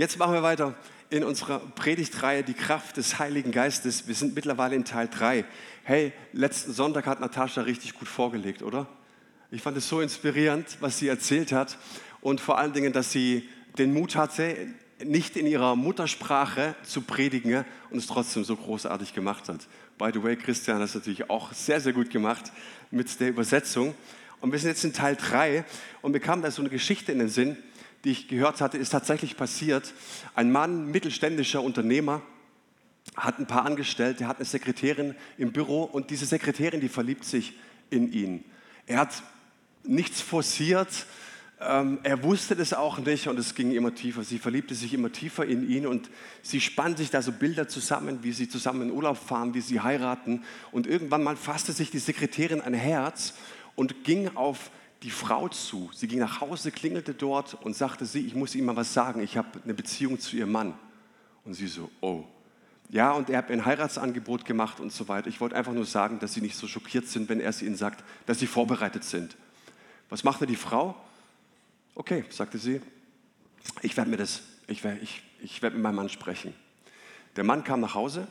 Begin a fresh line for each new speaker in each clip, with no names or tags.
Jetzt machen wir weiter in unserer Predigtreihe Die Kraft des Heiligen Geistes. Wir sind mittlerweile in Teil 3. Hey, letzten Sonntag hat Natascha richtig gut vorgelegt, oder? Ich fand es so inspirierend, was sie erzählt hat und vor allen Dingen, dass sie den Mut hatte, nicht in ihrer Muttersprache zu predigen und es trotzdem so großartig gemacht hat. By the way, Christian hat es natürlich auch sehr, sehr gut gemacht mit der Übersetzung. Und wir sind jetzt in Teil 3 und mir kam da so eine Geschichte in den Sinn, die ich gehört hatte, ist tatsächlich passiert. Ein Mann, mittelständischer Unternehmer, hat ein paar Angestellte, hat eine Sekretärin im Büro und diese Sekretärin, die verliebt sich in ihn. Er hat nichts forciert, ähm, er wusste das auch nicht und es ging immer tiefer. Sie verliebte sich immer tiefer in ihn und sie spann sich da so Bilder zusammen, wie sie zusammen in Urlaub fahren, wie sie heiraten. Und irgendwann mal fasste sich die Sekretärin ein Herz und ging auf die Frau zu. Sie ging nach Hause, klingelte dort und sagte sie, ich muss Ihnen mal was sagen, ich habe eine Beziehung zu Ihrem Mann. Und sie so, oh. Ja, und er hat ein Heiratsangebot gemacht und so weiter. Ich wollte einfach nur sagen, dass Sie nicht so schockiert sind, wenn er es Ihnen sagt, dass Sie vorbereitet sind. Was machte die Frau? Okay, sagte sie, ich werde mir das, ich werde, ich, ich werde mit meinem Mann sprechen. Der Mann kam nach Hause,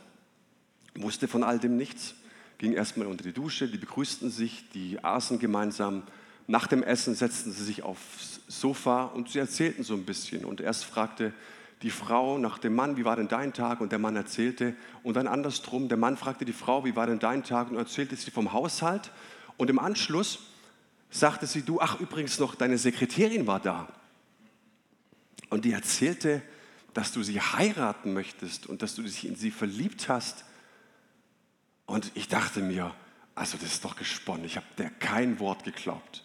wusste von all dem nichts, ging erstmal unter die Dusche, die begrüßten sich, die aßen gemeinsam nach dem Essen setzten sie sich aufs Sofa und sie erzählten so ein bisschen. Und erst fragte die Frau nach dem Mann, wie war denn dein Tag? Und der Mann erzählte. Und dann andersrum, der Mann fragte die Frau, wie war denn dein Tag? Und erzählte sie vom Haushalt. Und im Anschluss sagte sie, du, ach übrigens noch, deine Sekretärin war da. Und die erzählte, dass du sie heiraten möchtest und dass du dich in sie verliebt hast. Und ich dachte mir, also das ist doch gesponnen, ich habe der kein Wort geglaubt.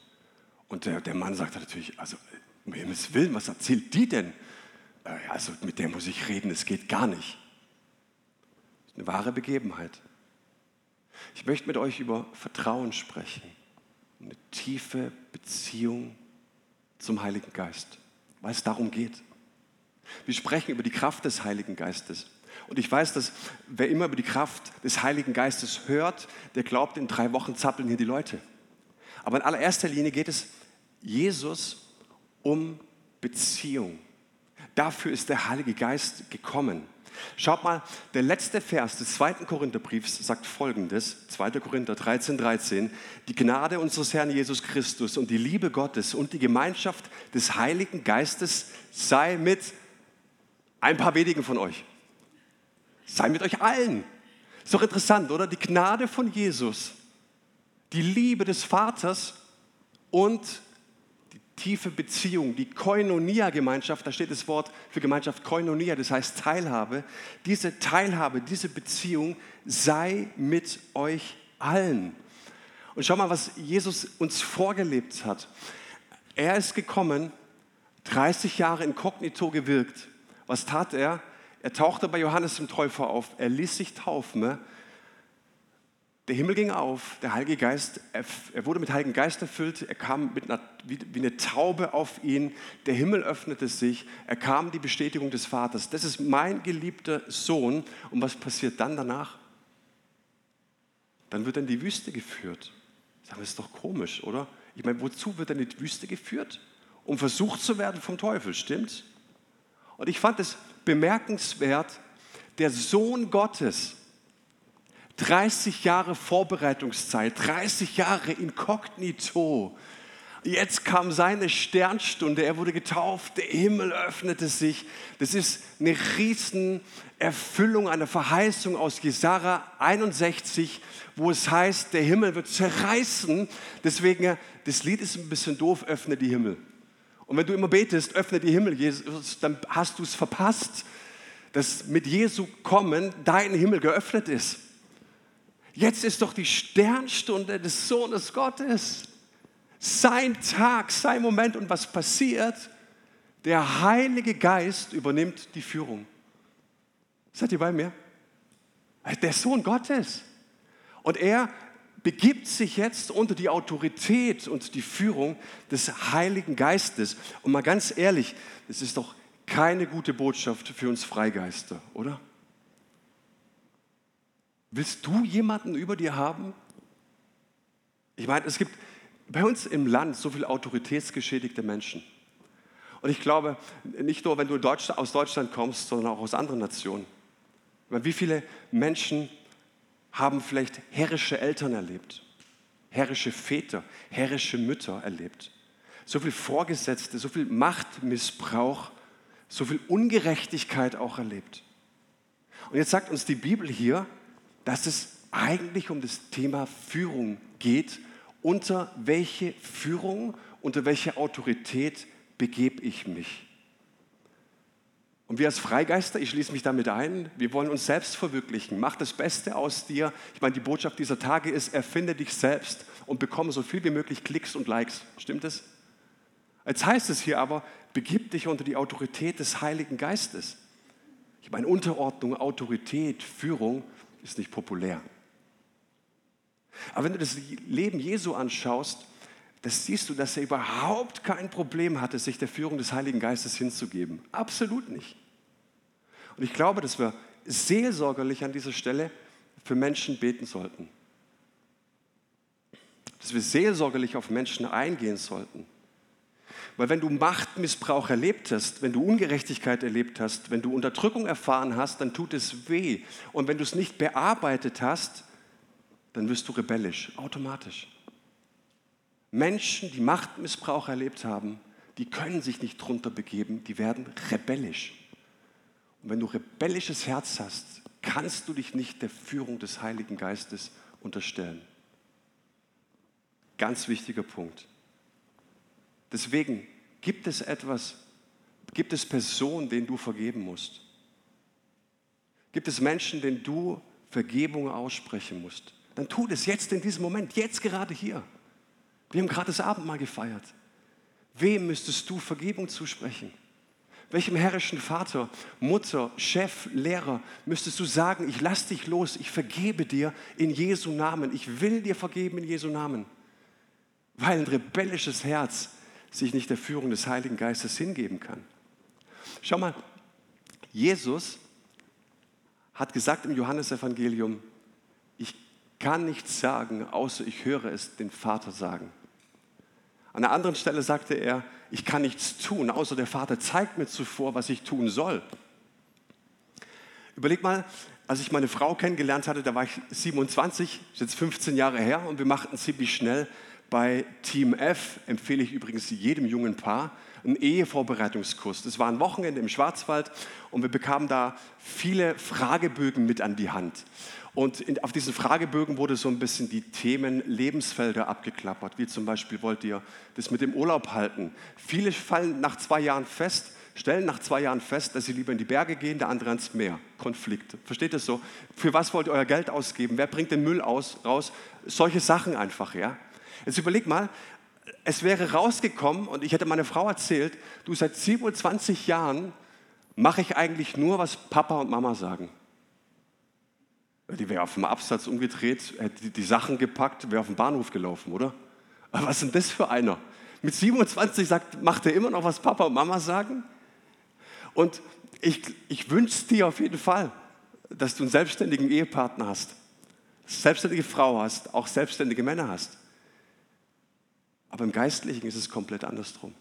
Und der, der Mann sagte natürlich, also um Himmels Willen, was erzählt die denn? Äh, also mit der muss ich reden, es geht gar nicht. Eine wahre Begebenheit. Ich möchte mit euch über Vertrauen sprechen, eine tiefe Beziehung zum Heiligen Geist, weil es darum geht. Wir sprechen über die Kraft des Heiligen Geistes. Und ich weiß, dass wer immer über die Kraft des Heiligen Geistes hört, der glaubt, in drei Wochen zappeln hier die Leute. Aber in allererster Linie geht es Jesus um Beziehung. Dafür ist der Heilige Geist gekommen. Schaut mal, der letzte Vers des zweiten Korintherbriefs sagt folgendes, 2. Korinther 13, 13, die Gnade unseres Herrn Jesus Christus und die Liebe Gottes und die Gemeinschaft des Heiligen Geistes sei mit ein paar wenigen von euch. Sei mit euch allen. Ist doch interessant, oder? Die Gnade von Jesus die Liebe des Vaters und die tiefe Beziehung, die Koinonia-Gemeinschaft, da steht das Wort für Gemeinschaft Koinonia, das heißt Teilhabe. Diese Teilhabe, diese Beziehung sei mit euch allen. Und schau mal, was Jesus uns vorgelebt hat. Er ist gekommen, 30 Jahre inkognito gewirkt. Was tat er? Er tauchte bei Johannes dem Täufer auf, er ließ sich taufen der Himmel ging auf, der Heilige Geist, er wurde mit Heiligen Geist erfüllt, er kam mit einer, wie, wie eine Taube auf ihn, der Himmel öffnete sich, er kam die Bestätigung des Vaters. Das ist mein geliebter Sohn. Und was passiert dann danach? Dann wird er in die Wüste geführt. Sagen wir, das ist doch komisch, oder? Ich meine, wozu wird er in die Wüste geführt? Um versucht zu werden vom Teufel, stimmt's? Und ich fand es bemerkenswert, der Sohn Gottes, 30 Jahre Vorbereitungszeit, 30 Jahre inkognito. Jetzt kam seine Sternstunde, er wurde getauft, der Himmel öffnete sich. Das ist eine Riesenerfüllung, eine Verheißung aus Jesaja 61, wo es heißt, der Himmel wird zerreißen. Deswegen, das Lied ist ein bisschen doof, öffne die Himmel. Und wenn du immer betest, öffne die Himmel, Jesus, dann hast du es verpasst, dass mit Jesu Kommen dein Himmel geöffnet ist. Jetzt ist doch die Sternstunde des Sohnes Gottes. Sein Tag, sein Moment. Und was passiert? Der Heilige Geist übernimmt die Führung. Seid ihr bei mir? Der Sohn Gottes. Und er begibt sich jetzt unter die Autorität und die Führung des Heiligen Geistes. Und mal ganz ehrlich, das ist doch keine gute Botschaft für uns Freigeister, oder? Willst du jemanden über dir haben? Ich meine, es gibt bei uns im Land so viele autoritätsgeschädigte Menschen. Und ich glaube, nicht nur, wenn du aus Deutschland kommst, sondern auch aus anderen Nationen. Wie viele Menschen haben vielleicht herrische Eltern erlebt, herrische Väter, herrische Mütter erlebt? So viel Vorgesetzte, so viel Machtmissbrauch, so viel Ungerechtigkeit auch erlebt. Und jetzt sagt uns die Bibel hier, dass es eigentlich um das Thema Führung geht. Unter welche Führung, unter welche Autorität begebe ich mich? Und wir als Freigeister, ich schließe mich damit ein, wir wollen uns selbst verwirklichen. Mach das Beste aus dir. Ich meine, die Botschaft dieser Tage ist, erfinde dich selbst und bekomme so viel wie möglich Klicks und Likes. Stimmt es? Jetzt heißt es hier aber, begib dich unter die Autorität des Heiligen Geistes. Ich meine, Unterordnung, Autorität, Führung ist nicht populär. Aber wenn du das Leben Jesu anschaust, das siehst du, dass er überhaupt kein Problem hatte, sich der Führung des Heiligen Geistes hinzugeben. Absolut nicht. Und ich glaube, dass wir seelsorgerlich an dieser Stelle für Menschen beten sollten. Dass wir seelsorgerlich auf Menschen eingehen sollten. Weil wenn du Machtmissbrauch erlebt hast, wenn du Ungerechtigkeit erlebt hast, wenn du Unterdrückung erfahren hast, dann tut es weh. Und wenn du es nicht bearbeitet hast, dann wirst du rebellisch, automatisch. Menschen, die Machtmissbrauch erlebt haben, die können sich nicht drunter begeben, die werden rebellisch. Und wenn du rebellisches Herz hast, kannst du dich nicht der Führung des Heiligen Geistes unterstellen. Ganz wichtiger Punkt. Deswegen gibt es etwas, gibt es Personen, denen du vergeben musst. Gibt es Menschen, denen du Vergebung aussprechen musst. Dann tu das jetzt in diesem Moment, jetzt gerade hier. Wir haben gerade das Abendmahl gefeiert. Wem müsstest du Vergebung zusprechen? Welchem herrischen Vater, Mutter, Chef, Lehrer müsstest du sagen, ich lass dich los, ich vergebe dir in Jesu Namen, ich will dir vergeben in Jesu Namen? Weil ein rebellisches Herz sich nicht der Führung des Heiligen Geistes hingeben kann. Schau mal, Jesus hat gesagt im Johannesevangelium, ich kann nichts sagen, außer ich höre es den Vater sagen. An einer anderen Stelle sagte er, ich kann nichts tun, außer der Vater zeigt mir zuvor, was ich tun soll. Überleg mal, als ich meine Frau kennengelernt hatte, da war ich 27, jetzt 15 Jahre her, und wir machten ziemlich schnell bei Team F empfehle ich übrigens jedem jungen Paar einen Ehevorbereitungskurs. Das war ein Wochenende im Schwarzwald und wir bekamen da viele Fragebögen mit an die Hand. Und in, auf diesen Fragebögen wurde so ein bisschen die Themen Lebensfelder abgeklappert, wie zum Beispiel wollt ihr das mit dem Urlaub halten. Viele fallen nach zwei Jahren fest, stellen nach zwei Jahren fest, dass sie lieber in die Berge gehen, der andere ans Meer. Konflikt. Versteht ihr so? Für was wollt ihr euer Geld ausgeben? Wer bringt den Müll aus, raus? Solche Sachen einfach, ja. Jetzt überleg mal, es wäre rausgekommen und ich hätte meine Frau erzählt, du seit 27 Jahren mache ich eigentlich nur, was Papa und Mama sagen. Die wäre auf dem Absatz umgedreht, hätte die Sachen gepackt, wäre auf den Bahnhof gelaufen, oder? Aber was ist denn das für einer? Mit 27 sagt, macht er immer noch, was Papa und Mama sagen? Und ich, ich wünsche dir auf jeden Fall, dass du einen selbstständigen Ehepartner hast, selbstständige Frau hast, auch selbstständige Männer hast. Aber im Geistlichen ist es komplett andersrum.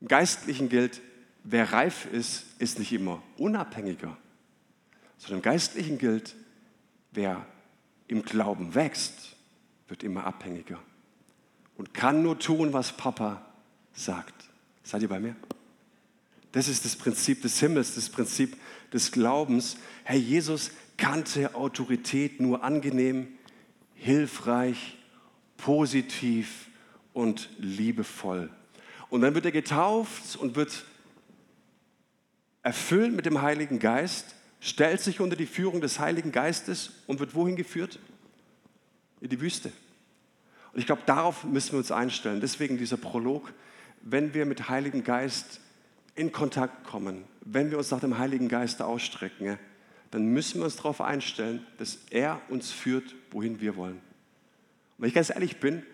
Im Geistlichen gilt, wer reif ist, ist nicht immer unabhängiger, sondern im Geistlichen gilt, wer im Glauben wächst, wird immer abhängiger und kann nur tun, was Papa sagt. Seid ihr bei mir? Das ist das Prinzip des Himmels, das Prinzip des Glaubens. Herr Jesus kannte Autorität nur angenehm, hilfreich positiv und liebevoll. Und dann wird er getauft und wird erfüllt mit dem Heiligen Geist, stellt sich unter die Führung des Heiligen Geistes und wird wohin geführt? In die Wüste. Und ich glaube, darauf müssen wir uns einstellen. Deswegen dieser Prolog, wenn wir mit Heiligen Geist in Kontakt kommen, wenn wir uns nach dem Heiligen Geist ausstrecken, dann müssen wir uns darauf einstellen, dass er uns führt, wohin wir wollen. Und wenn ich ganz ehrlich bin,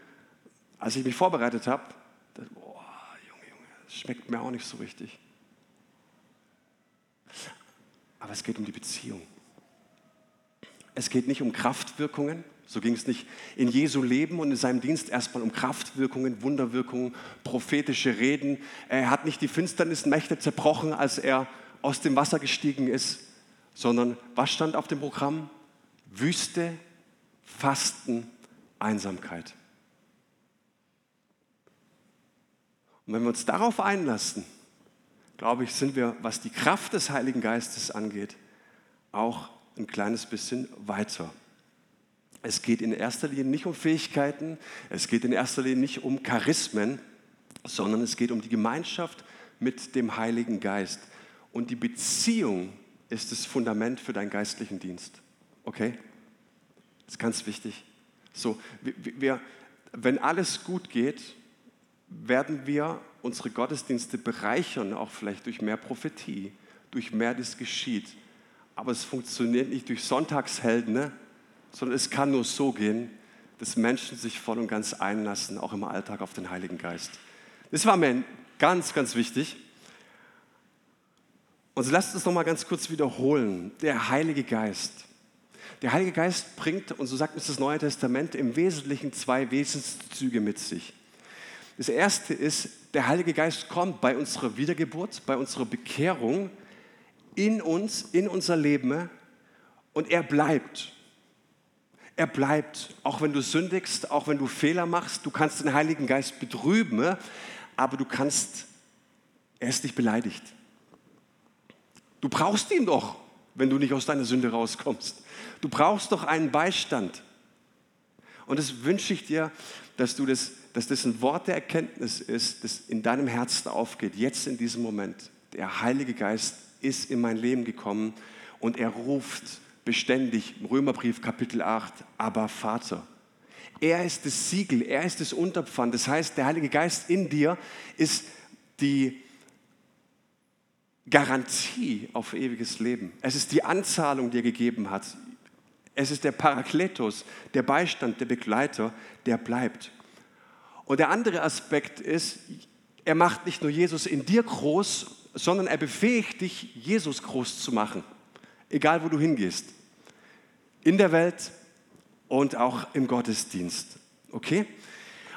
als ich mich vorbereitet habe, dachte, boah, Junge, Junge, das schmeckt mir auch nicht so richtig. Aber es geht um die Beziehung. Es geht nicht um Kraftwirkungen, So ging es nicht in Jesu Leben und in seinem Dienst erstmal um Kraftwirkungen, Wunderwirkungen, prophetische Reden. Er hat nicht die Finsternismächte zerbrochen, als er aus dem Wasser gestiegen ist, sondern was stand auf dem Programm? Wüste, Fasten, Einsamkeit. Und wenn wir uns darauf einlassen, glaube ich, sind wir, was die Kraft des Heiligen Geistes angeht, auch ein kleines bisschen weiter. Es geht in erster Linie nicht um Fähigkeiten, es geht in erster Linie nicht um Charismen, sondern es geht um die Gemeinschaft mit dem Heiligen Geist. Und die Beziehung ist das Fundament für deinen geistlichen Dienst. Okay? Das ist ganz wichtig. So, wir, wenn alles gut geht, werden wir unsere Gottesdienste bereichern, auch vielleicht durch mehr Prophetie, durch mehr, das geschieht. Aber es funktioniert nicht durch Sonntagshelden, ne? sondern es kann nur so gehen, dass Menschen sich voll und ganz einlassen, auch im Alltag auf den Heiligen Geist. Das war mir ganz, ganz wichtig. Und so lasst uns noch mal ganz kurz wiederholen. Der Heilige Geist. Der Heilige Geist bringt, und so sagt uns das Neue Testament, im Wesentlichen zwei Wesenszüge mit sich. Das erste ist, der Heilige Geist kommt bei unserer Wiedergeburt, bei unserer Bekehrung in uns, in unser Leben und er bleibt. Er bleibt, auch wenn du sündigst, auch wenn du Fehler machst, du kannst den Heiligen Geist betrüben, aber du kannst, er ist nicht beleidigt. Du brauchst ihn doch, wenn du nicht aus deiner Sünde rauskommst. Du brauchst doch einen Beistand. Und das wünsche ich dir, dass du das, dass das ein Wort der Erkenntnis ist, das in deinem Herzen aufgeht, jetzt in diesem Moment. Der Heilige Geist ist in mein Leben gekommen und er ruft beständig, im Römerbrief Kapitel 8, aber Vater. Er ist das Siegel, er ist das Unterpfand. Das heißt, der Heilige Geist in dir ist die Garantie auf ewiges Leben. Es ist die Anzahlung, die er gegeben hat. Es ist der Parakletos, der Beistand, der Begleiter, der bleibt. Und der andere Aspekt ist, er macht nicht nur Jesus in dir groß, sondern er befähigt dich, Jesus groß zu machen egal wo du hingehst. In der Welt und auch im Gottesdienst. Okay?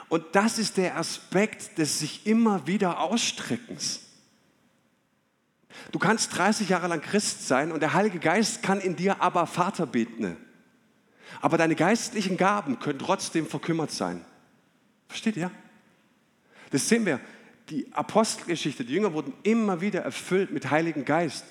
Und das ist der Aspekt des sich immer wieder Ausstreckens. Du kannst 30 Jahre lang Christ sein und der Heilige Geist kann in dir aber Vater beten. Aber deine geistlichen Gaben können trotzdem verkümmert sein. Versteht ihr? Das sehen wir. Die Apostelgeschichte, die Jünger wurden immer wieder erfüllt mit Heiligen Geist.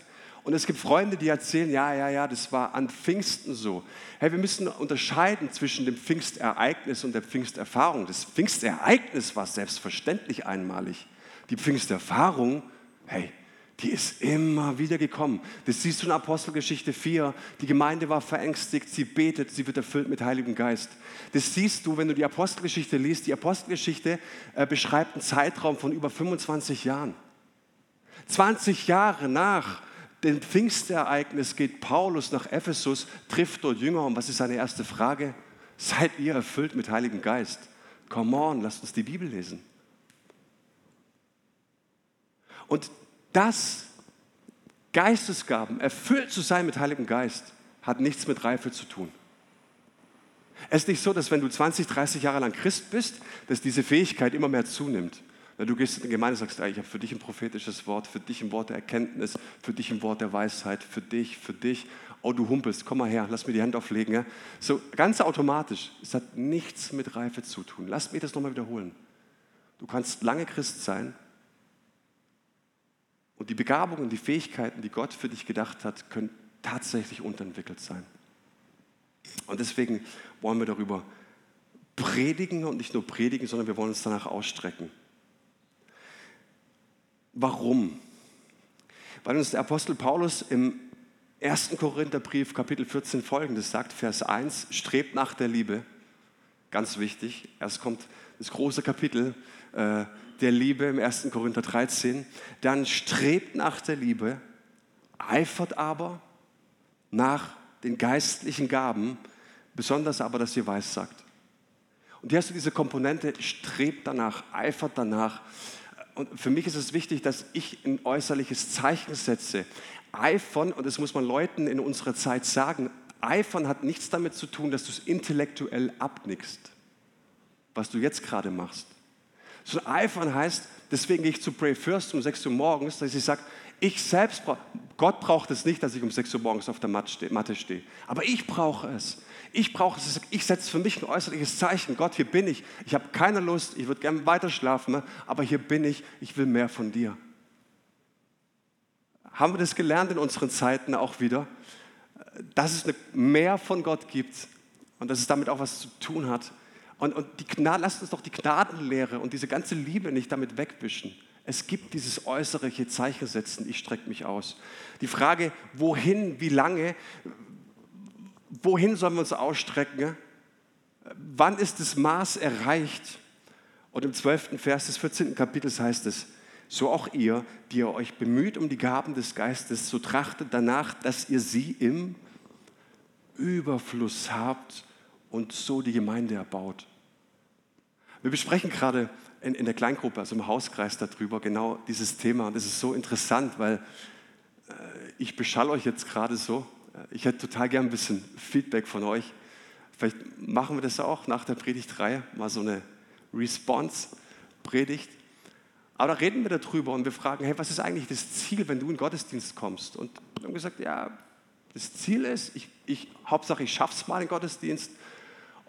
Und es gibt Freunde, die erzählen, ja, ja, ja, das war an Pfingsten so. Hey, wir müssen unterscheiden zwischen dem Pfingstereignis und der Pfingsterfahrung. Das Pfingstereignis war selbstverständlich einmalig. Die Pfingsterfahrung, hey, die ist immer wieder gekommen. Das siehst du in Apostelgeschichte 4. Die Gemeinde war verängstigt, sie betet, sie wird erfüllt mit Heiligem Geist. Das siehst du, wenn du die Apostelgeschichte liest. Die Apostelgeschichte äh, beschreibt einen Zeitraum von über 25 Jahren. 20 Jahre nach dem Pfingstereignis geht Paulus nach Ephesus, trifft dort Jünger und was ist seine erste Frage? Seid ihr erfüllt mit Heiligem Geist? Come on, lasst uns die Bibel lesen. Und das Geistesgaben, erfüllt zu sein mit Heiligem Geist, hat nichts mit Reife zu tun. Es ist nicht so, dass wenn du 20, 30 Jahre lang Christ bist, dass diese Fähigkeit immer mehr zunimmt. Du gehst in die Gemeinde und sagst, ich habe für dich ein prophetisches Wort, für dich ein Wort der Erkenntnis, für dich ein Wort der Weisheit, für dich, für dich. Oh, du humpelst, komm mal her, lass mir die Hand auflegen. Ja? So ganz automatisch. Es hat nichts mit Reife zu tun. Lass mich das nochmal wiederholen. Du kannst lange Christ sein und die Begabungen, die Fähigkeiten, die Gott für dich gedacht hat, können tatsächlich unterentwickelt sein. Und deswegen wollen wir darüber predigen und nicht nur predigen, sondern wir wollen uns danach ausstrecken. Warum? Weil uns der Apostel Paulus im 1. Korintherbrief Kapitel 14 folgendes sagt, Vers 1, strebt nach der Liebe. Ganz wichtig. Erst kommt das große Kapitel äh, der Liebe im 1. Korinther 13. Dann strebt nach der Liebe, eifert aber nach den geistlichen Gaben, besonders aber, dass ihr weiß sagt. Und hier hast du diese Komponente, strebt danach, eifert danach und für mich ist es wichtig, dass ich ein äußerliches Zeichen setze. Eifern, und das muss man Leuten in unserer Zeit sagen, Eifern hat nichts damit zu tun, dass du es intellektuell abnickst, was du jetzt gerade machst. So Eifern heißt, deswegen gehe ich zu Pray First um 6 Uhr morgens, dass ich sage, ich selbst brauche, Gott braucht es nicht, dass ich um 6 Uhr morgens auf der Matte stehe, aber ich brauche es. Ich brauche es, ich setze für mich ein äußerliches Zeichen. Gott, hier bin ich. Ich habe keine Lust, ich würde gerne weiter schlafen, aber hier bin ich, ich will mehr von dir. Haben wir das gelernt in unseren Zeiten auch wieder, dass es mehr von Gott gibt und dass es damit auch was zu tun hat. Und, und die Gnade, lasst uns doch die Gnadenlehre und diese ganze Liebe nicht damit wegwischen. Es gibt dieses äußerliche Zeichen setzen, ich strecke mich aus. Die Frage, wohin, wie lange, wohin sollen wir uns ausstrecken? Wann ist das Maß erreicht? Und im 12. Vers des 14. Kapitels heißt es, so auch ihr, die ihr euch bemüht um die Gaben des Geistes, so trachtet danach, dass ihr sie im Überfluss habt und so die Gemeinde erbaut. Wir besprechen gerade in, in der Kleingruppe, also im Hauskreis darüber, genau dieses Thema. Und das ist so interessant, weil äh, ich beschall euch jetzt gerade so. Ich hätte total gern ein bisschen Feedback von euch. Vielleicht machen wir das auch nach der Predigtreihe, mal so eine Response-Predigt. Aber da reden wir darüber und wir fragen, hey, was ist eigentlich das Ziel, wenn du in den Gottesdienst kommst? Und wir haben gesagt, ja, das Ziel ist, ich, ich, Hauptsache ich schaffe es mal in den Gottesdienst.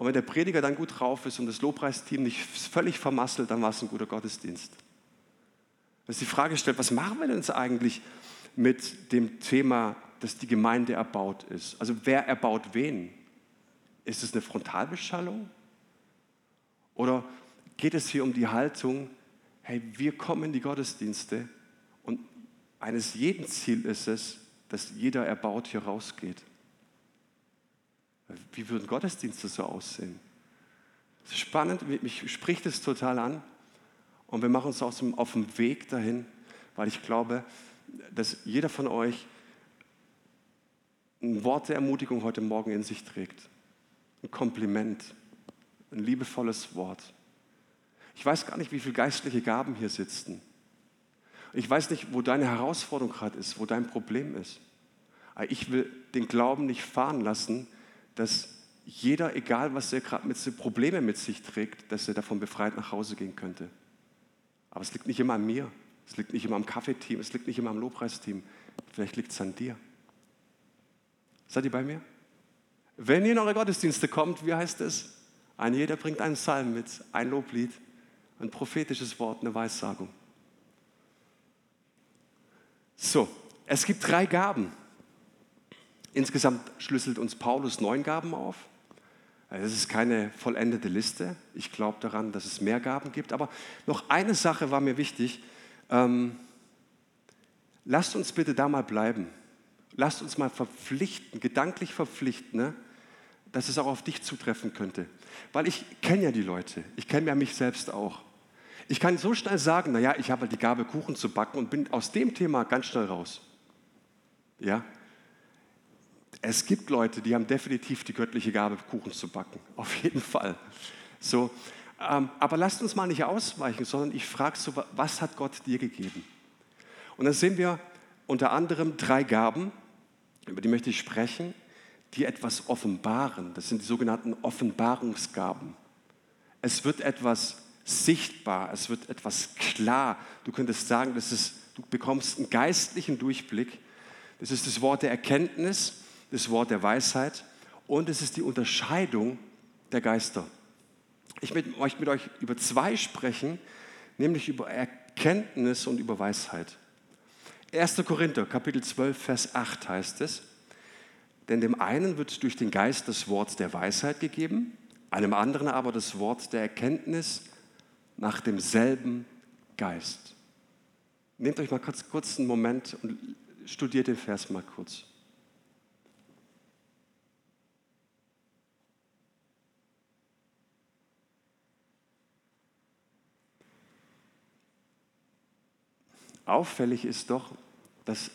Und wenn der Prediger dann gut drauf ist und das Lobpreisteam nicht völlig vermasselt, dann war es ein guter Gottesdienst. Dass die Frage stellt, was machen wir denn jetzt eigentlich mit dem Thema, dass die Gemeinde erbaut ist? Also wer erbaut wen? Ist es eine Frontalbeschallung? Oder geht es hier um die Haltung, hey, wir kommen in die Gottesdienste und eines jeden Ziel ist es, dass jeder erbaut hier rausgeht. Wie würden Gottesdienste so aussehen? Das ist spannend, mich spricht es total an und wir machen uns auch auf dem Weg dahin, weil ich glaube, dass jeder von euch ein Wort der Ermutigung heute Morgen in sich trägt. Ein Kompliment, ein liebevolles Wort. Ich weiß gar nicht, wie viele geistliche Gaben hier sitzen. Ich weiß nicht, wo deine Herausforderung gerade ist, wo dein Problem ist. Aber ich will den Glauben nicht fahren lassen, dass jeder, egal was er gerade mit Probleme mit sich trägt, dass er davon befreit nach Hause gehen könnte. Aber es liegt nicht immer an mir, es liegt nicht immer am Kaffeeteam, es liegt nicht immer am Lobpreisteam. Vielleicht liegt es an dir. Seid ihr bei mir? Wenn ihr in eure Gottesdienste kommt, wie heißt es? Ein jeder bringt einen Psalm mit, ein Loblied, ein prophetisches Wort, eine Weissagung. So, es gibt drei Gaben. Insgesamt schlüsselt uns Paulus neun Gaben auf. Es ist keine vollendete Liste. Ich glaube daran, dass es mehr Gaben gibt. Aber noch eine Sache war mir wichtig. Ähm, lasst uns bitte da mal bleiben. Lasst uns mal verpflichten, gedanklich verpflichten, ne, dass es auch auf dich zutreffen könnte. Weil ich kenne ja die Leute. Ich kenne ja mich selbst auch. Ich kann so schnell sagen, naja, ich habe halt die Gabe, Kuchen zu backen und bin aus dem Thema ganz schnell raus. Ja, es gibt Leute, die haben definitiv die göttliche Gabe, Kuchen zu backen. Auf jeden Fall. So, ähm, aber lasst uns mal nicht ausweichen, sondern ich frage so, was hat Gott dir gegeben? Und dann sehen wir unter anderem drei Gaben, über die möchte ich sprechen, die etwas offenbaren. Das sind die sogenannten Offenbarungsgaben. Es wird etwas sichtbar, es wird etwas klar. Du könntest sagen, das ist, du bekommst einen geistlichen Durchblick. Das ist das Wort der Erkenntnis das Wort der Weisheit und es ist die Unterscheidung der Geister. Ich möchte mit euch über zwei sprechen, nämlich über Erkenntnis und über Weisheit. 1. Korinther, Kapitel 12, Vers 8 heißt es, denn dem einen wird durch den Geist das Wort der Weisheit gegeben, einem anderen aber das Wort der Erkenntnis nach demselben Geist. Nehmt euch mal kurz, kurz einen Moment und studiert den Vers mal kurz. Auffällig ist doch, dass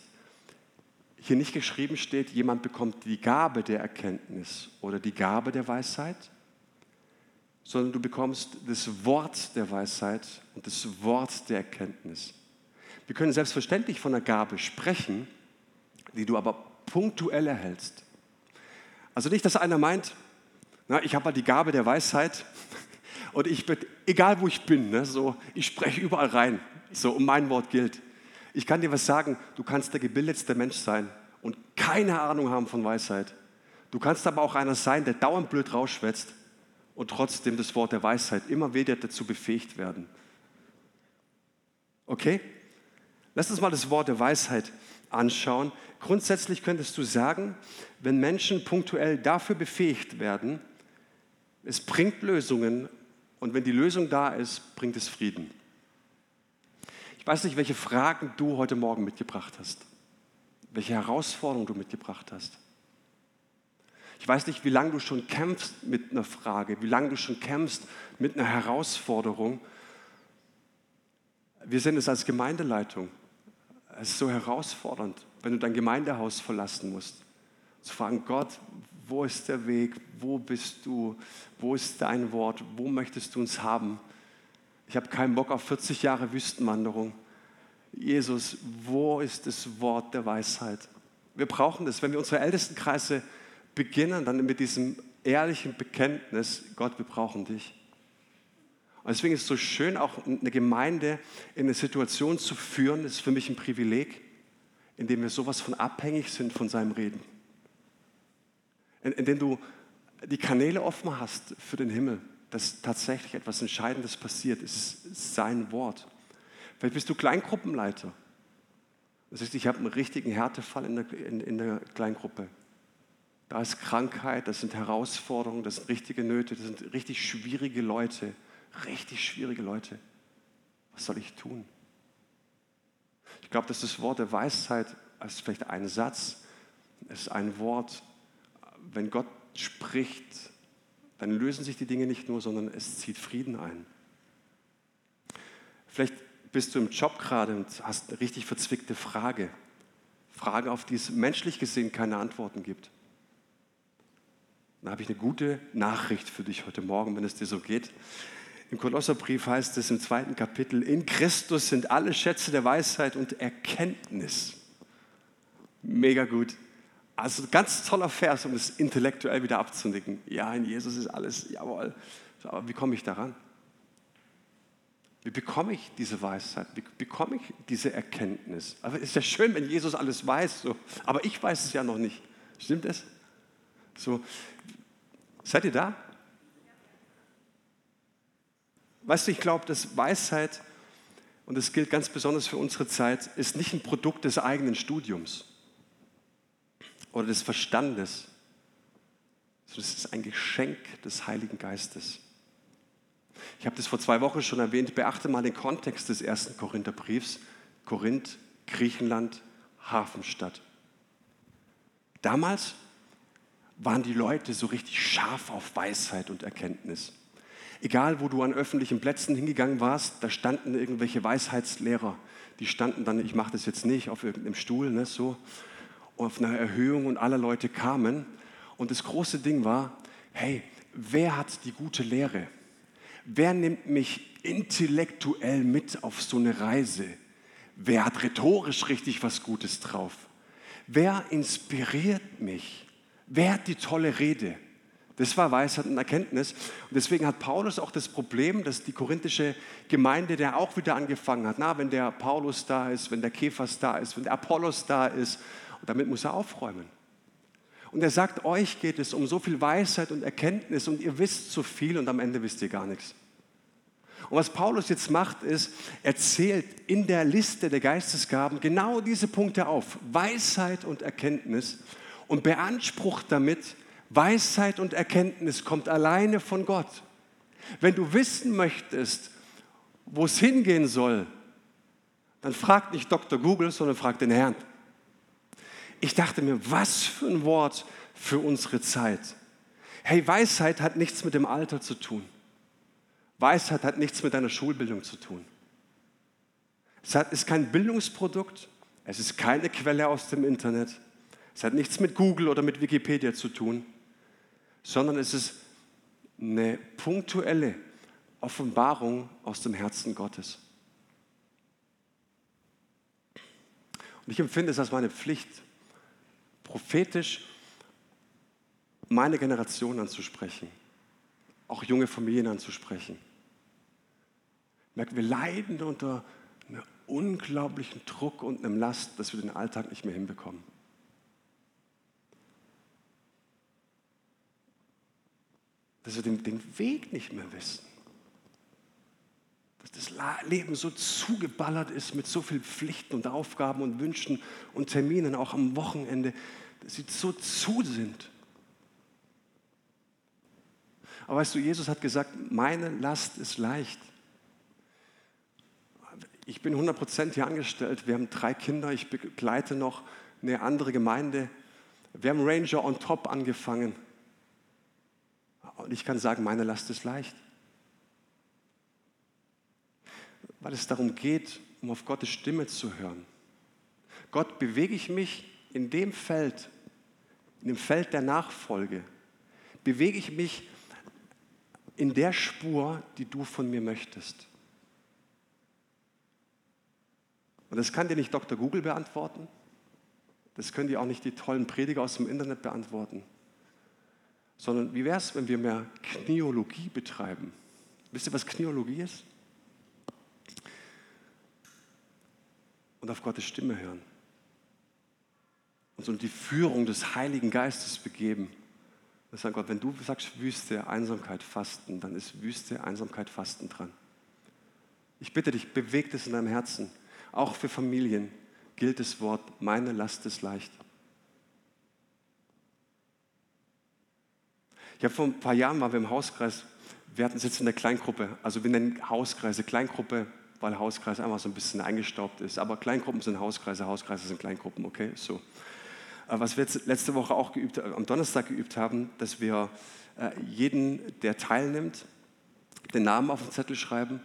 hier nicht geschrieben steht, jemand bekommt die Gabe der Erkenntnis oder die Gabe der Weisheit, sondern du bekommst das Wort der Weisheit und das Wort der Erkenntnis. Wir können selbstverständlich von einer Gabe sprechen, die du aber punktuell erhältst. Also nicht, dass einer meint, na, ich habe halt die Gabe der Weisheit und ich bin, egal wo ich bin, ne, so, ich spreche überall rein, so, und mein Wort gilt. Ich kann dir was sagen, du kannst der gebildetste Mensch sein und keine Ahnung haben von Weisheit. Du kannst aber auch einer sein, der dauernd blöd rausschwätzt und trotzdem das Wort der Weisheit immer wieder dazu befähigt werden. Okay? Lass uns mal das Wort der Weisheit anschauen. Grundsätzlich könntest du sagen, wenn Menschen punktuell dafür befähigt werden, es bringt Lösungen und wenn die Lösung da ist, bringt es Frieden. Ich weiß nicht, welche Fragen du heute Morgen mitgebracht hast, welche Herausforderungen du mitgebracht hast. Ich weiß nicht, wie lange du schon kämpfst mit einer Frage, wie lange du schon kämpfst mit einer Herausforderung. Wir sind es als Gemeindeleitung. Es ist so herausfordernd, wenn du dein Gemeindehaus verlassen musst. Zu fragen, Gott, wo ist der Weg? Wo bist du? Wo ist dein Wort? Wo möchtest du uns haben? Ich habe keinen Bock auf 40 Jahre Wüstenwanderung. Jesus, wo ist das Wort der Weisheit? Wir brauchen das. Wenn wir unsere Ältestenkreise beginnen, dann mit diesem ehrlichen Bekenntnis, Gott, wir brauchen dich. Und deswegen ist es so schön, auch eine Gemeinde in eine Situation zu führen, das ist für mich ein Privileg, in dem wir sowas von abhängig sind von seinem Reden. In, in du die Kanäle offen hast für den Himmel, dass tatsächlich etwas Entscheidendes passiert. Ist sein Wort. Vielleicht bist du Kleingruppenleiter. Das heißt, ich habe einen richtigen Härtefall in der, in, in der Kleingruppe. Da ist Krankheit, das sind Herausforderungen, das sind richtige Nöte, das sind richtig schwierige Leute. Richtig schwierige Leute. Was soll ich tun? Ich glaube, dass das Wort der Weisheit ist vielleicht ein Satz, ist ein Wort. Wenn Gott spricht, dann lösen sich die Dinge nicht nur, sondern es zieht Frieden ein. Vielleicht bist du im Job gerade und hast eine richtig verzwickte Frage. Frage, auf die es menschlich gesehen keine Antworten gibt. Dann habe ich eine gute Nachricht für dich heute Morgen, wenn es dir so geht. Im Kolosserbrief heißt es im zweiten Kapitel, in Christus sind alle Schätze der Weisheit und Erkenntnis. Mega gut. Also ganz toller Vers, um es intellektuell wieder abzunicken. Ja, in Jesus ist alles, jawohl. Aber wie komme ich daran? Wie bekomme ich diese Weisheit? Wie bekomme ich diese Erkenntnis? Aber es ist ja schön, wenn Jesus alles weiß, so. aber ich weiß es ja noch nicht. Stimmt es? So, seid ihr da? Weißt du, ich glaube, dass Weisheit, und das gilt ganz besonders für unsere Zeit, ist nicht ein Produkt des eigenen Studiums oder des Verstandes, es ist ein Geschenk des Heiligen Geistes. Ich habe das vor zwei Wochen schon erwähnt. Beachte mal den Kontext des ersten Korintherbriefs. Korinth, Griechenland, Hafenstadt. Damals waren die Leute so richtig scharf auf Weisheit und Erkenntnis. Egal, wo du an öffentlichen Plätzen hingegangen warst, da standen irgendwelche Weisheitslehrer. Die standen dann, ich mache das jetzt nicht, auf irgendeinem Stuhl, ne, so, auf einer Erhöhung und alle Leute kamen. Und das große Ding war, hey, wer hat die gute Lehre? Wer nimmt mich intellektuell mit auf so eine Reise? Wer hat rhetorisch richtig was Gutes drauf? Wer inspiriert mich? Wer hat die tolle Rede? Das war Weisheit und Erkenntnis. Und deswegen hat Paulus auch das Problem, dass die korinthische Gemeinde, der auch wieder angefangen hat, na, wenn der Paulus da ist, wenn der Kephas da ist, wenn der Apollos da ist, und damit muss er aufräumen. Und er sagt, euch geht es um so viel Weisheit und Erkenntnis und ihr wisst so viel und am Ende wisst ihr gar nichts. Und was Paulus jetzt macht, ist, er zählt in der Liste der Geistesgaben genau diese Punkte auf, Weisheit und Erkenntnis, und beansprucht damit, Weisheit und Erkenntnis kommt alleine von Gott. Wenn du wissen möchtest, wo es hingehen soll, dann frag nicht Dr. Google, sondern frag den Herrn. Ich dachte mir, was für ein Wort für unsere Zeit. Hey, Weisheit hat nichts mit dem Alter zu tun. Weisheit hat nichts mit deiner Schulbildung zu tun. Es ist kein Bildungsprodukt, es ist keine Quelle aus dem Internet, es hat nichts mit Google oder mit Wikipedia zu tun sondern es ist eine punktuelle Offenbarung aus dem Herzen Gottes. Und ich empfinde es als meine Pflicht, prophetisch meine Generation anzusprechen, auch junge Familien anzusprechen. Ich merke, wir leiden unter einem unglaublichen Druck und einem Last, dass wir den Alltag nicht mehr hinbekommen. Dass wir den, den Weg nicht mehr wissen. Dass das Leben so zugeballert ist mit so vielen Pflichten und Aufgaben und Wünschen und Terminen, auch am Wochenende, dass sie so zu sind. Aber weißt du, Jesus hat gesagt, meine Last ist leicht. Ich bin 100% hier angestellt. Wir haben drei Kinder. Ich begleite noch eine andere Gemeinde. Wir haben Ranger on top angefangen. Und ich kann sagen, meine Last ist leicht. Weil es darum geht, um auf Gottes Stimme zu hören. Gott, bewege ich mich in dem Feld, in dem Feld der Nachfolge, bewege ich mich in der Spur, die du von mir möchtest. Und das kann dir nicht Dr. Google beantworten. Das können dir auch nicht die tollen Prediger aus dem Internet beantworten. Sondern wie wäre es, wenn wir mehr Kniologie betreiben? Wisst ihr, was Kniologie ist? Und auf Gottes Stimme hören. Uns um die Führung des Heiligen Geistes begeben. Und sagen, Gott, wenn du sagst Wüste, Einsamkeit, Fasten, dann ist Wüste, Einsamkeit, Fasten dran. Ich bitte dich, beweg es in deinem Herzen. Auch für Familien gilt das Wort, meine Last ist leicht. Ich habe vor ein paar Jahren mal im Hauskreis, wir hatten es jetzt in der Kleingruppe, also wir nennen Hauskreise Kleingruppe, weil Hauskreis einfach so ein bisschen eingestaubt ist. Aber Kleingruppen sind Hauskreise, Hauskreise sind Kleingruppen, okay? So. Äh, was wir letzte Woche auch geübt, am Donnerstag geübt haben, dass wir äh, jeden, der teilnimmt, den Namen auf den Zettel schreiben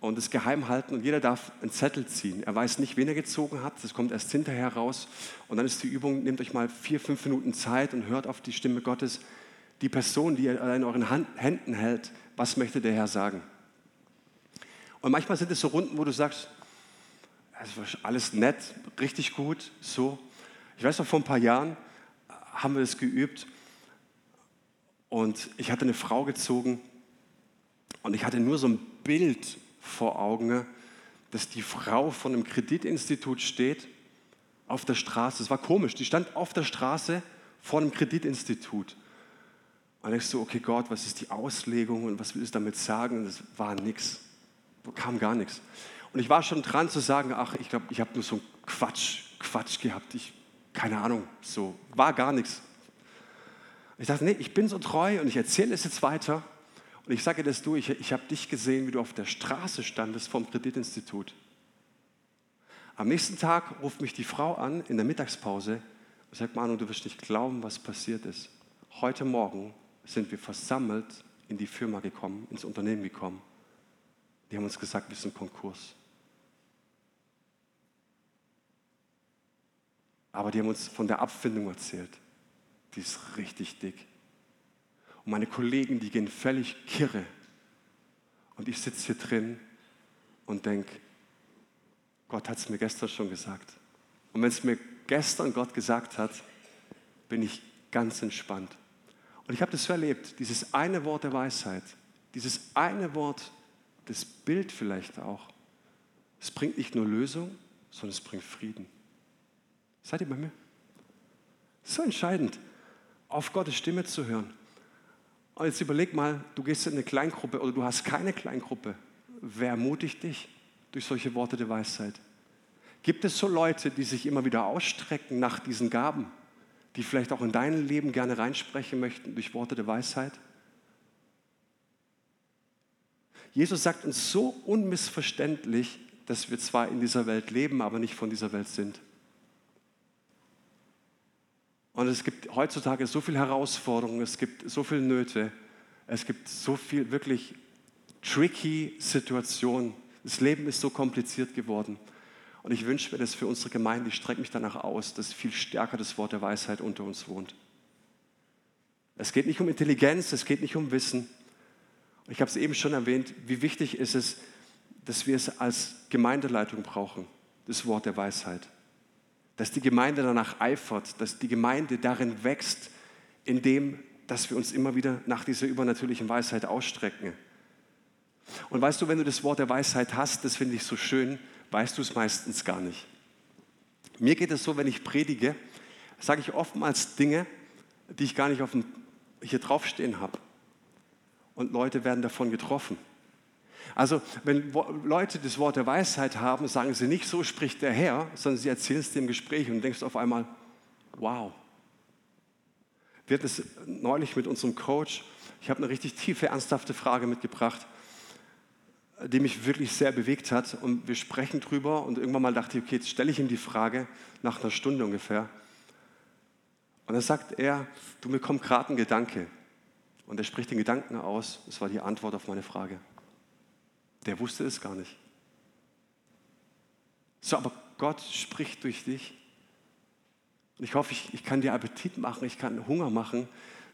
und es geheim halten und jeder darf einen Zettel ziehen. Er weiß nicht, wen er gezogen hat, das kommt erst hinterher raus. Und dann ist die Übung, nehmt euch mal vier, fünf Minuten Zeit und hört auf die Stimme Gottes. Die Person, die ihr in euren Händen hält, was möchte der Herr sagen? Und manchmal sind es so Runden, wo du sagst, das war alles nett, richtig gut, so. Ich weiß noch, vor ein paar Jahren haben wir das geübt und ich hatte eine Frau gezogen und ich hatte nur so ein Bild vor Augen, dass die Frau von einem Kreditinstitut steht auf der Straße. Es war komisch, die stand auf der Straße vor einem Kreditinstitut. Und ich so, okay Gott, was ist die Auslegung und was will es damit sagen? Und das war nichts, kam gar nichts. Und ich war schon dran zu sagen, ach, ich glaube, ich habe nur so einen Quatsch, Quatsch gehabt. Ich, keine Ahnung, so, war gar nichts. Ich dachte, nee, ich bin so treu und ich erzähle es jetzt weiter. Und ich sage das du, ich, ich habe dich gesehen, wie du auf der Straße standest vom Kreditinstitut. Am nächsten Tag ruft mich die Frau an in der Mittagspause und sagt, Manu, du wirst nicht glauben, was passiert ist. Heute Morgen sind wir versammelt in die Firma gekommen, ins Unternehmen gekommen. Die haben uns gesagt, wir sind Konkurs. Aber die haben uns von der Abfindung erzählt. Die ist richtig dick. Und meine Kollegen, die gehen völlig kirre. Und ich sitze hier drin und denke, Gott hat es mir gestern schon gesagt. Und wenn es mir gestern Gott gesagt hat, bin ich ganz entspannt. Und ich habe das so erlebt, dieses eine Wort der Weisheit, dieses eine Wort, das Bild vielleicht auch, es bringt nicht nur Lösung, sondern es bringt Frieden. Seid ihr bei mir? So entscheidend, auf Gottes Stimme zu hören. Und jetzt überleg mal, du gehst in eine Kleingruppe oder du hast keine Kleingruppe. Wer ermutigt dich durch solche Worte der Weisheit? Gibt es so Leute, die sich immer wieder ausstrecken nach diesen Gaben, die vielleicht auch in dein Leben gerne reinsprechen möchten durch Worte der Weisheit? Jesus sagt uns so unmissverständlich, dass wir zwar in dieser Welt leben, aber nicht von dieser Welt sind. Und es gibt heutzutage so viele Herausforderungen, es gibt so viele Nöte, es gibt so viel wirklich tricky Situationen. Das Leben ist so kompliziert geworden. Und ich wünsche mir das für unsere Gemeinde, ich strecke mich danach aus, dass viel stärker das Wort der Weisheit unter uns wohnt. Es geht nicht um Intelligenz, es geht nicht um Wissen. Ich habe es eben schon erwähnt, wie wichtig ist es, dass wir es als Gemeindeleitung brauchen, das Wort der Weisheit dass die Gemeinde danach eifert, dass die Gemeinde darin wächst, indem, dass wir uns immer wieder nach dieser übernatürlichen Weisheit ausstrecken. Und weißt du, wenn du das Wort der Weisheit hast, das finde ich so schön, weißt du es meistens gar nicht. Mir geht es so, wenn ich predige, sage ich oftmals Dinge, die ich gar nicht auf dem, hier draufstehen habe. Und Leute werden davon getroffen. Also wenn Leute das Wort der Weisheit haben, sagen sie nicht, so spricht der Herr, sondern sie erzählen es im Gespräch und denkst auf einmal, wow. Wir hatten es neulich mit unserem Coach, ich habe eine richtig tiefe, ernsthafte Frage mitgebracht, die mich wirklich sehr bewegt hat und wir sprechen drüber und irgendwann mal dachte ich, okay, jetzt stelle ich ihm die Frage nach einer Stunde ungefähr. Und dann sagt er, du, mir kommt gerade ein Gedanke. Und er spricht den Gedanken aus, das war die Antwort auf meine Frage. Der wusste es gar nicht. So, aber Gott spricht durch dich. Und ich hoffe, ich, ich kann dir Appetit machen, ich kann Hunger machen,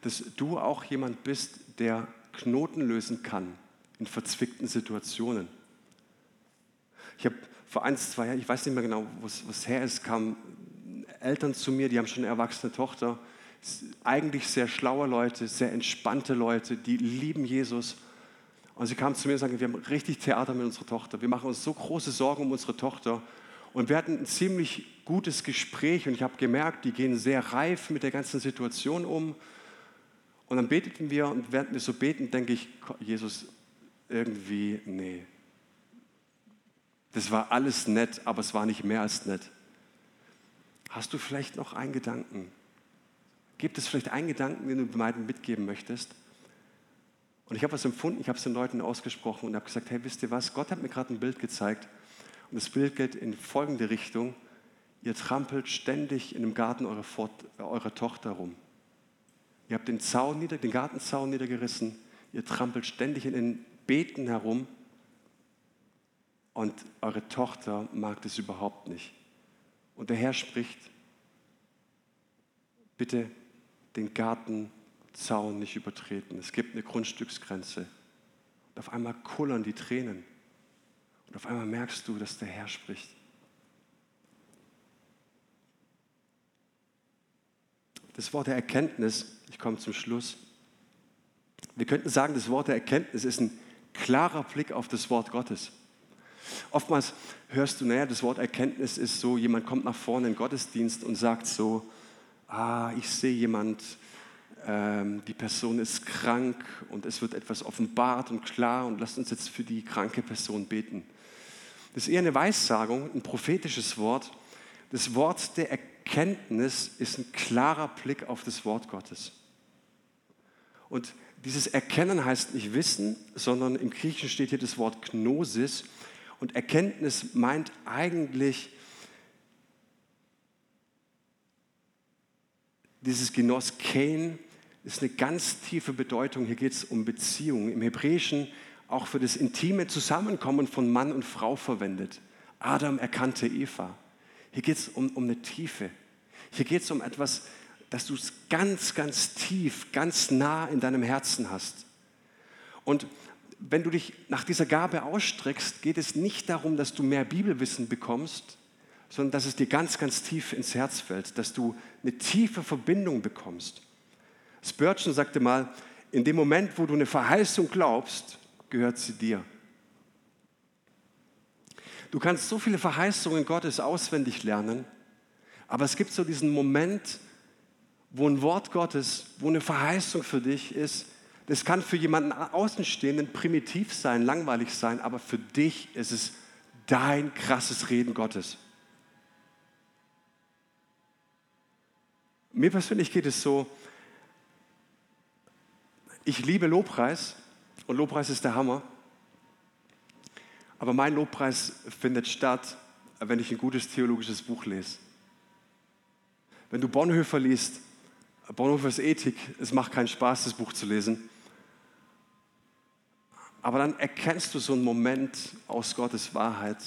dass du auch jemand bist, der Knoten lösen kann in verzwickten Situationen. Ich habe vor ein, zwei Jahren, ich weiß nicht mehr genau, was her ist, kamen Eltern zu mir, die haben schon eine erwachsene Tochter, eigentlich sehr schlaue Leute, sehr entspannte Leute, die lieben Jesus und sie kam zu mir und sagte, wir haben richtig Theater mit unserer Tochter. Wir machen uns so große Sorgen um unsere Tochter. Und wir hatten ein ziemlich gutes Gespräch und ich habe gemerkt, die gehen sehr reif mit der ganzen Situation um. Und dann beteten wir und während wir so beten, denke ich, Jesus, irgendwie, nee. Das war alles nett, aber es war nicht mehr als nett. Hast du vielleicht noch einen Gedanken? Gibt es vielleicht einen Gedanken, den du beiden mitgeben möchtest? Und ich habe was empfunden, ich habe es den Leuten ausgesprochen und habe gesagt, hey, wisst ihr was, Gott hat mir gerade ein Bild gezeigt und das Bild geht in folgende Richtung. Ihr trampelt ständig in dem Garten eurer, Fort, eurer Tochter rum. Ihr habt den, Zaun nieder, den Gartenzaun niedergerissen, ihr trampelt ständig in den Beeten herum und eure Tochter mag das überhaupt nicht. Und der Herr spricht, bitte den Garten Zaun nicht übertreten. Es gibt eine Grundstücksgrenze. Und auf einmal kullern die Tränen. Und auf einmal merkst du, dass der Herr spricht. Das Wort der Erkenntnis, ich komme zum Schluss. Wir könnten sagen, das Wort der Erkenntnis ist ein klarer Blick auf das Wort Gottes. Oftmals hörst du, naja, das Wort Erkenntnis ist so, jemand kommt nach vorne in den Gottesdienst und sagt so, ah, ich sehe jemand, ähm, die Person ist krank und es wird etwas offenbart und klar und lasst uns jetzt für die kranke Person beten. Das ist eher eine Weissagung, ein prophetisches Wort. Das Wort der Erkenntnis ist ein klarer Blick auf das Wort Gottes. Und dieses Erkennen heißt nicht Wissen, sondern im Griechischen steht hier das Wort Gnosis. Und Erkenntnis meint eigentlich dieses Genos Kain, ist eine ganz tiefe Bedeutung. Hier geht es um Beziehungen. Im Hebräischen auch für das intime Zusammenkommen von Mann und Frau verwendet. Adam erkannte Eva. Hier geht es um, um eine Tiefe. Hier geht es um etwas, dass du es ganz, ganz tief, ganz nah in deinem Herzen hast. Und wenn du dich nach dieser Gabe ausstreckst, geht es nicht darum, dass du mehr Bibelwissen bekommst, sondern dass es dir ganz, ganz tief ins Herz fällt, dass du eine tiefe Verbindung bekommst. Spurgeon sagte mal, in dem Moment, wo du eine Verheißung glaubst, gehört sie dir. Du kannst so viele Verheißungen Gottes auswendig lernen, aber es gibt so diesen Moment, wo ein Wort Gottes, wo eine Verheißung für dich ist, das kann für jemanden Außenstehenden primitiv sein, langweilig sein, aber für dich ist es dein krasses Reden Gottes. Mir persönlich geht es so, ich liebe Lobpreis und Lobpreis ist der Hammer. Aber mein Lobpreis findet statt, wenn ich ein gutes theologisches Buch lese. Wenn du Bonhoeffer liest, Bonhoeffers Ethik, es macht keinen Spaß, das Buch zu lesen. Aber dann erkennst du so einen Moment aus Gottes Wahrheit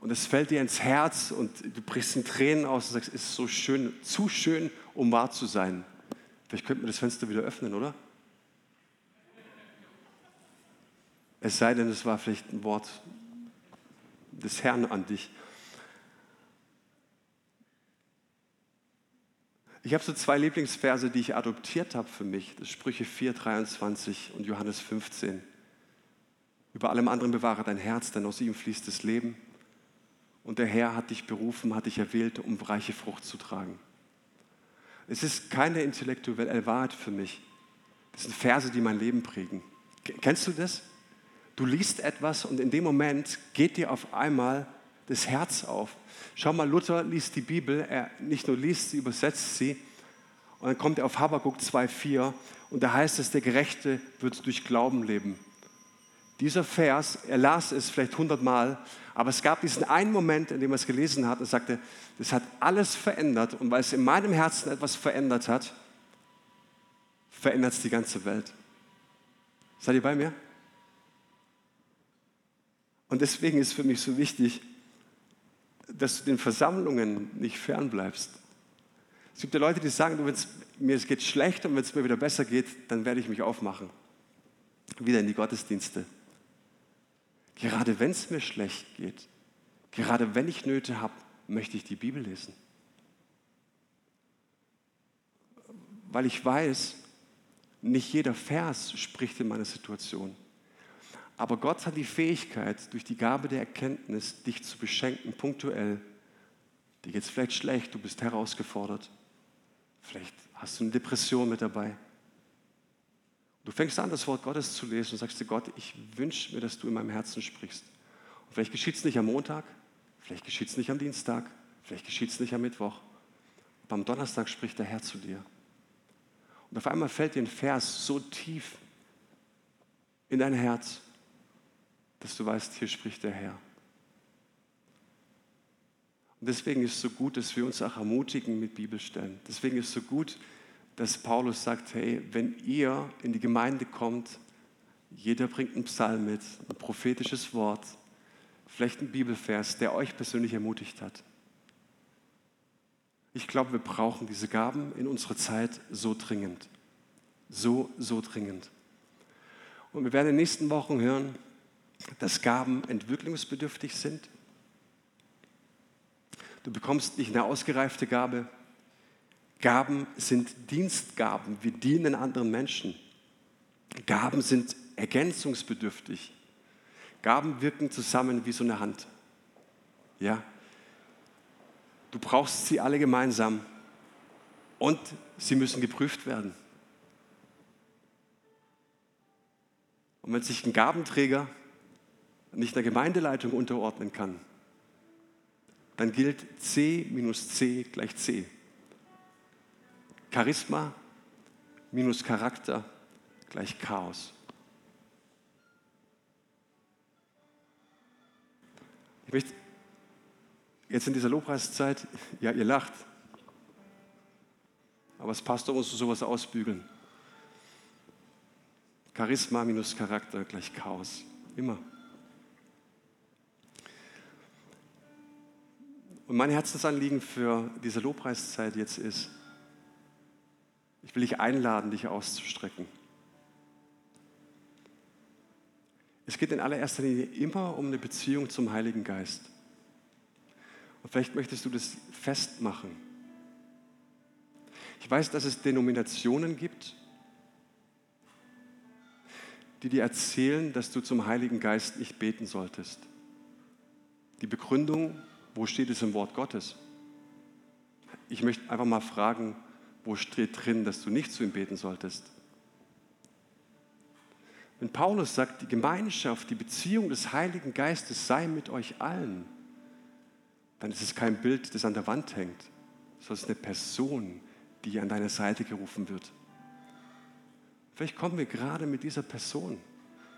und es fällt dir ins Herz und du brichst in Tränen aus und sagst, es ist so schön, zu schön, um wahr zu sein. Vielleicht könnten wir das Fenster wieder öffnen, oder? Es sei denn, es war vielleicht ein Wort des Herrn an dich. Ich habe so zwei Lieblingsverse, die ich adoptiert habe für mich. Das Sprüche 4, 23 und Johannes 15. Über allem anderen bewahre dein Herz, denn aus ihm fließt das Leben. Und der Herr hat dich berufen, hat dich erwählt, um reiche Frucht zu tragen. Es ist keine intellektuelle Wahrheit für mich. Das sind Verse, die mein Leben prägen. Kennst du das? Du liest etwas und in dem Moment geht dir auf einmal das Herz auf. Schau mal, Luther liest die Bibel, er nicht nur liest sie, übersetzt sie. Und dann kommt er auf Habakkuk 2,4 und da heißt es, der Gerechte wird durch Glauben leben. Dieser Vers, er las es vielleicht hundertmal, aber es gab diesen einen Moment, in dem er es gelesen hat und sagte, das hat alles verändert und weil es in meinem Herzen etwas verändert hat, verändert es die ganze Welt. Seid ihr bei mir? Und deswegen ist für mich so wichtig, dass du den Versammlungen nicht fernbleibst. Es gibt ja Leute, die sagen, du, mir es geht schlecht und wenn es mir wieder besser geht, dann werde ich mich aufmachen. Wieder in die Gottesdienste. Gerade wenn es mir schlecht geht, gerade wenn ich Nöte habe, möchte ich die Bibel lesen. Weil ich weiß, nicht jeder Vers spricht in meiner Situation. Aber Gott hat die Fähigkeit, durch die Gabe der Erkenntnis, dich zu beschenken, punktuell. Dir geht es vielleicht schlecht, du bist herausgefordert. Vielleicht hast du eine Depression mit dabei. Du fängst an, das Wort Gottes zu lesen und sagst dir, Gott, ich wünsche mir, dass du in meinem Herzen sprichst. Und vielleicht geschieht es nicht am Montag, vielleicht geschieht es nicht am Dienstag, vielleicht geschieht es nicht am Mittwoch. Aber am Donnerstag spricht der Herr zu dir. Und auf einmal fällt dir ein Vers so tief in dein Herz, dass du weißt, hier spricht der Herr. Und deswegen ist es so gut, dass wir uns auch ermutigen mit Bibelstellen. Deswegen ist es so gut, dass Paulus sagt, hey, wenn ihr in die Gemeinde kommt, jeder bringt einen Psalm mit, ein prophetisches Wort, vielleicht ein Bibelvers, der euch persönlich ermutigt hat. Ich glaube, wir brauchen diese Gaben in unserer Zeit so dringend. So, so dringend. Und wir werden in den nächsten Wochen hören, dass Gaben entwicklungsbedürftig sind. Du bekommst nicht eine ausgereifte Gabe, Gaben sind Dienstgaben. Wir dienen anderen Menschen. Gaben sind ergänzungsbedürftig. Gaben wirken zusammen wie so eine Hand. Ja? Du brauchst sie alle gemeinsam und sie müssen geprüft werden. Und wenn sich ein Gabenträger nicht der Gemeindeleitung unterordnen kann, dann gilt C minus C gleich C. Charisma minus Charakter gleich Chaos. Ich möchte jetzt in dieser Lobpreiszeit, ja, ihr lacht, aber als Pastor musst du sowas ausbügeln. Charisma minus Charakter gleich Chaos. Immer. Und mein Herzensanliegen für diese Lobpreiszeit jetzt ist, ich will dich einladen, dich auszustrecken. Es geht in allererster Linie immer um eine Beziehung zum Heiligen Geist. Und vielleicht möchtest du das festmachen. Ich weiß, dass es Denominationen gibt, die dir erzählen, dass du zum Heiligen Geist nicht beten solltest. Die Begründung, wo steht es im Wort Gottes? Ich möchte einfach mal fragen, wo steht drin, dass du nicht zu ihm beten solltest? Wenn Paulus sagt, die Gemeinschaft, die Beziehung des Heiligen Geistes sei mit euch allen, dann ist es kein Bild, das an der Wand hängt, sondern es ist eine Person, die an deine Seite gerufen wird. Vielleicht kommen wir gerade mit dieser Person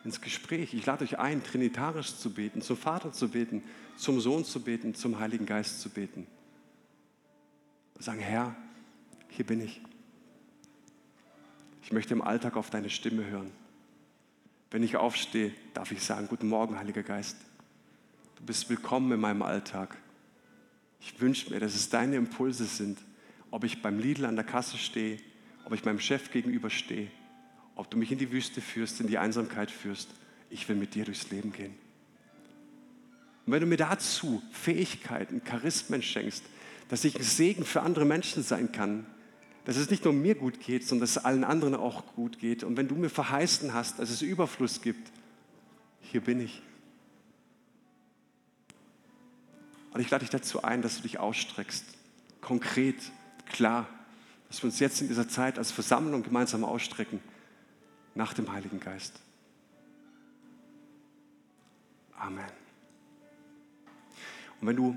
ins Gespräch. Ich lade euch ein, trinitarisch zu beten, zum Vater zu beten, zum Sohn zu beten, zum Heiligen Geist zu beten. Sagen, Herr, hier bin ich. Ich möchte im Alltag auf deine Stimme hören. Wenn ich aufstehe, darf ich sagen, guten Morgen, Heiliger Geist. Du bist willkommen in meinem Alltag. Ich wünsche mir, dass es deine Impulse sind, ob ich beim Lidl an der Kasse stehe, ob ich meinem Chef gegenüber stehe, ob du mich in die Wüste führst, in die Einsamkeit führst. Ich will mit dir durchs Leben gehen. Und wenn du mir dazu Fähigkeiten, Charismen schenkst, dass ich ein Segen für andere Menschen sein kann, dass es nicht nur mir gut geht, sondern dass es allen anderen auch gut geht. Und wenn du mir verheißen hast, dass es Überfluss gibt, hier bin ich. Und ich lade dich dazu ein, dass du dich ausstreckst, konkret, klar, dass wir uns jetzt in dieser Zeit als Versammlung gemeinsam ausstrecken nach dem Heiligen Geist. Amen. Und wenn du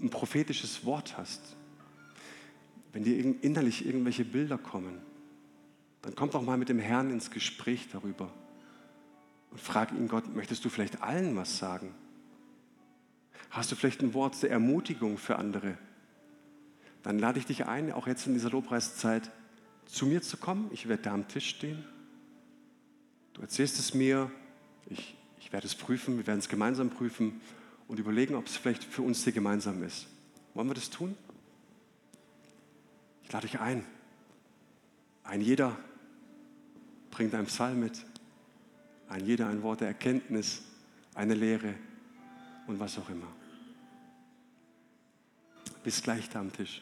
ein prophetisches Wort hast, wenn dir innerlich irgendwelche Bilder kommen, dann komm doch mal mit dem Herrn ins Gespräch darüber und frag ihn, Gott, möchtest du vielleicht allen was sagen? Hast du vielleicht ein Wort der Ermutigung für andere? Dann lade ich dich ein, auch jetzt in dieser Lobpreiszeit, zu mir zu kommen. Ich werde da am Tisch stehen. Du erzählst es mir, ich, ich werde es prüfen, wir werden es gemeinsam prüfen und überlegen, ob es vielleicht für uns hier gemeinsam ist. Wollen wir das tun? Ich lade dich ein. Ein jeder bringt einen Psalm mit, ein jeder ein Wort der Erkenntnis, eine Lehre und was auch immer. Bis gleich da am Tisch.